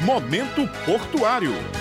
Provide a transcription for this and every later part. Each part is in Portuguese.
Momento Portuário.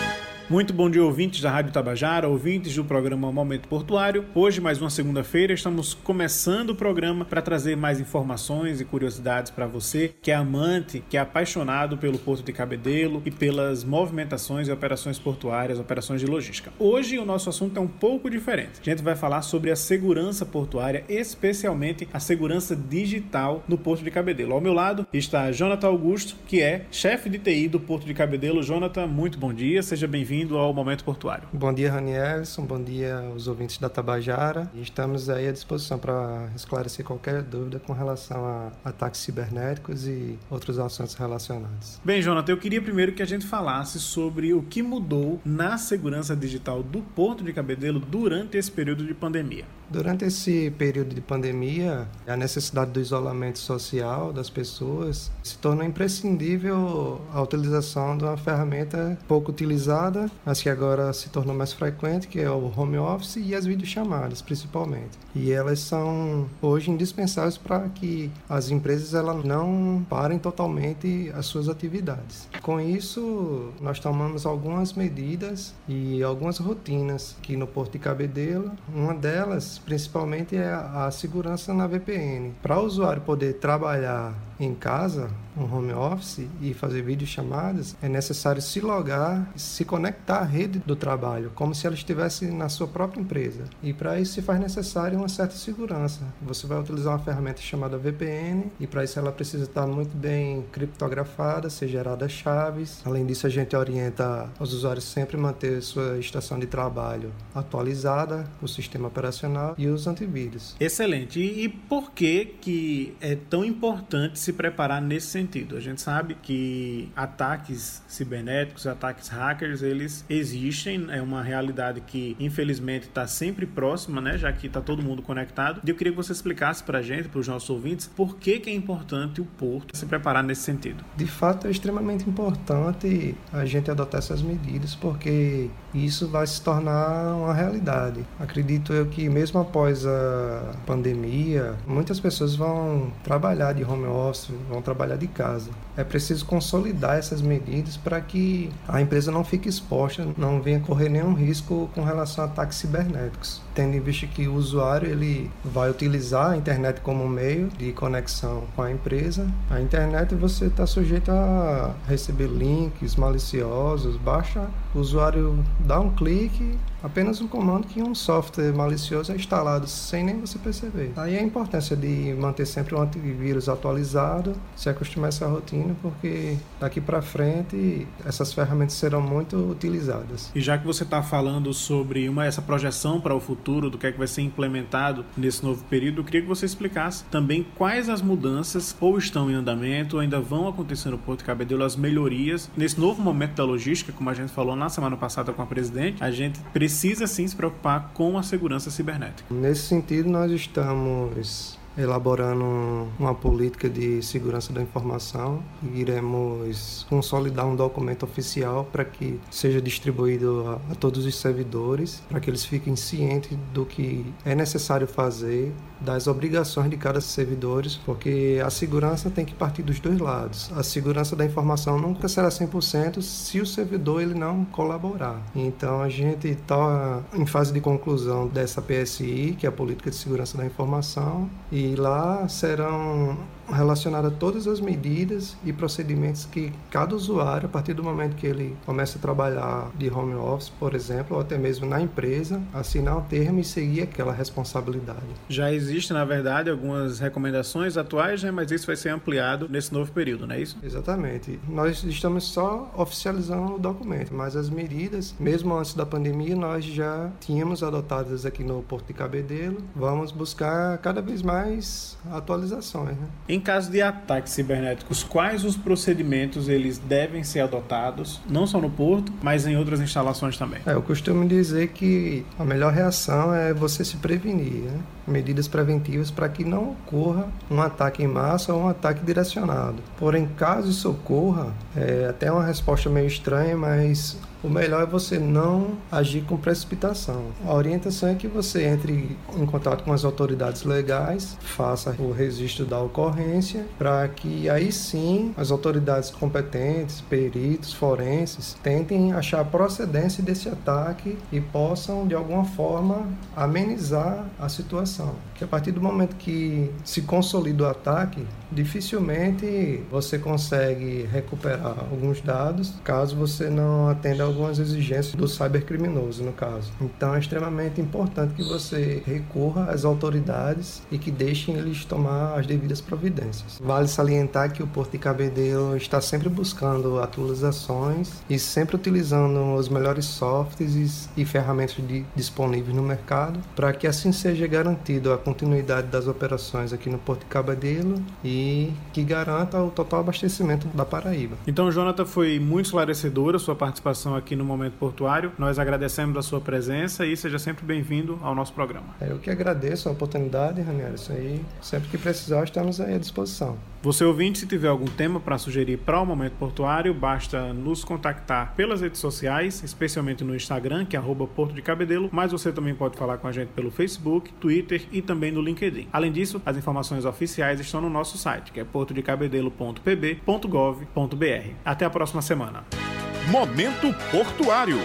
Muito bom dia, ouvintes da Rádio Tabajara, ouvintes do programa Momento Portuário. Hoje, mais uma segunda-feira, estamos começando o programa para trazer mais informações e curiosidades para você que é amante, que é apaixonado pelo Porto de Cabedelo e pelas movimentações e operações portuárias, operações de logística. Hoje, o nosso assunto é um pouco diferente. A gente vai falar sobre a segurança portuária, especialmente a segurança digital no Porto de Cabedelo. Ao meu lado está Jonathan Augusto, que é chefe de TI do Porto de Cabedelo. Jonathan, muito bom dia, seja bem-vindo bem-vindo ao Momento Portuário. Bom dia, Ranielson. Bom dia aos ouvintes da Tabajara. Estamos aí à disposição para esclarecer qualquer dúvida com relação a ataques cibernéticos e outros assuntos relacionados. Bem, Jonathan, eu queria primeiro que a gente falasse sobre o que mudou na segurança digital do Porto de Cabedelo durante esse período de pandemia. Durante esse período de pandemia, a necessidade do isolamento social das pessoas se tornou imprescindível a utilização de uma ferramenta pouco utilizada, mas que agora se tornou mais frequente, que é o home office e as videochamadas, principalmente. E elas são hoje indispensáveis para que as empresas elas não parem totalmente as suas atividades. Com isso, nós tomamos algumas medidas e algumas rotinas aqui no Porto de Cabedelo. Uma delas principalmente é a segurança na VPN. Para o usuário poder trabalhar em casa, um home office e fazer videochamadas, é necessário se logar, se conectar à rede do trabalho, como se ela estivesse na sua própria empresa. E para isso se faz necessário uma certa segurança. Você vai utilizar uma ferramenta chamada VPN e para isso ela precisa estar muito bem criptografada, ser gerada chaves. Além disso, a gente orienta os usuários sempre manter sua estação de trabalho atualizada, o sistema operacional e os antivírus. Excelente. E por que que é tão importante se preparar nesse sentido. A gente sabe que ataques cibernéticos, ataques hackers, eles existem, é uma realidade que infelizmente está sempre próxima, né, já que está todo mundo conectado. E eu queria que você explicasse para a gente, para os nossos ouvintes, por que, que é importante o Porto se preparar nesse sentido. De fato, é extremamente importante a gente adotar essas medidas, porque isso vai se tornar uma realidade. Acredito eu que mesmo após a pandemia, muitas pessoas vão trabalhar de home office, vão trabalhar de casa. É preciso consolidar essas medidas para que a empresa não fique exposta, não venha correr nenhum risco com relação a ataques cibernéticos. Tendo em vista que o usuário ele vai utilizar a internet como meio de conexão com a empresa, a internet você está sujeito a receber links maliciosos, basta o usuário dar um clique apenas um comando que um software malicioso é instalado sem nem você perceber. Aí a importância de manter sempre o antivírus atualizado, se acostumar a essa rotina, porque daqui para frente essas ferramentas serão muito utilizadas. E já que você está falando sobre uma essa projeção para o futuro do que é que vai ser implementado nesse novo período, eu queria que você explicasse também quais as mudanças ou estão em andamento, ou ainda vão acontecer no Porto Cabedelo, as melhorias nesse novo momento da logística, como a gente falou na semana passada com a presidente, a gente precisa sim se preocupar com a segurança cibernética. Nesse sentido, nós estamos elaborando uma política de segurança da informação iremos consolidar um documento oficial para que seja distribuído a, a, todos os servidores, para que eles fiquem cientes do que é necessário fazer, das obrigações de cada servidor, porque a segurança tem que partir dos dois lados. A segurança da informação nunca será 100% se o servidor ele não colaborar. Então a gente está em fase de conclusão dessa PSI, que é a Política de Segurança da Informação, e lá serão relacionadas todas as medidas e procedimentos que cada usuário, a partir do momento que ele começa a trabalhar de home office, por exemplo, ou até mesmo na empresa, assinar o termo e seguir aquela responsabilidade. Já existe, na verdade, algumas recomendações atuais, né, mas isso vai ser ampliado nesse novo período, não é isso? Exatamente. Nós estamos só oficializando o documento, mas as medidas, mesmo antes da pandemia, nós já tínhamos adotadas aqui no Porto de Cabedelo. Vamos buscar cada vez mais atualizações. Né? Em caso de ataques cibernéticos, quais os procedimentos eles devem ser adotados, não só no porto, mas em outras instalações também? É, eu costumo dizer que a melhor reação é você se prevenir, né? medidas preventivas para que não ocorra um ataque em massa ou um ataque direcionado. Porém, caso isso ocorra, é até uma resposta meio estranha, mas o melhor é você não agir com precipitação. A orientação é que você entre em contato com as autoridades legais, faça o registro da ocorrência para que aí sim as autoridades competentes, peritos, forenses, tentem achar a procedência desse ataque e possam, de alguma forma, amenizar a situação. Que a partir do momento que se consolida o ataque, dificilmente você consegue recuperar alguns dados caso você não atenda algumas exigências do cybercriminoso, no caso. Então é extremamente importante que você recorra às autoridades e que deixem eles tomar as devidas providências. Vale salientar que o Porto de Cabedelo está sempre buscando atualizações e sempre utilizando os melhores softwares e ferramentas de, disponíveis no mercado para que assim seja garantido a continuidade das operações aqui no Porto de Cabedelo e que garanta o total abastecimento da Paraíba. Então, Jonathan, foi muito esclarecedora a sua participação aqui no Momento Portuário. Nós agradecemos a sua presença e seja sempre bem-vindo ao nosso programa. Eu que agradeço a oportunidade, Ranieri. Isso aí, sempre que precisar, estamos aí à disposição. Você ouvinte, se tiver algum tema para sugerir para o Momento Portuário, basta nos contactar pelas redes sociais, especialmente no Instagram, que é Porto de Cabedelo, mas você também pode falar com a gente pelo Facebook, Twitter e também no LinkedIn. Além disso, as informações oficiais estão no nosso site, que é portodecabedelo.pb.gov.br. Até a próxima semana. Momento Portuário.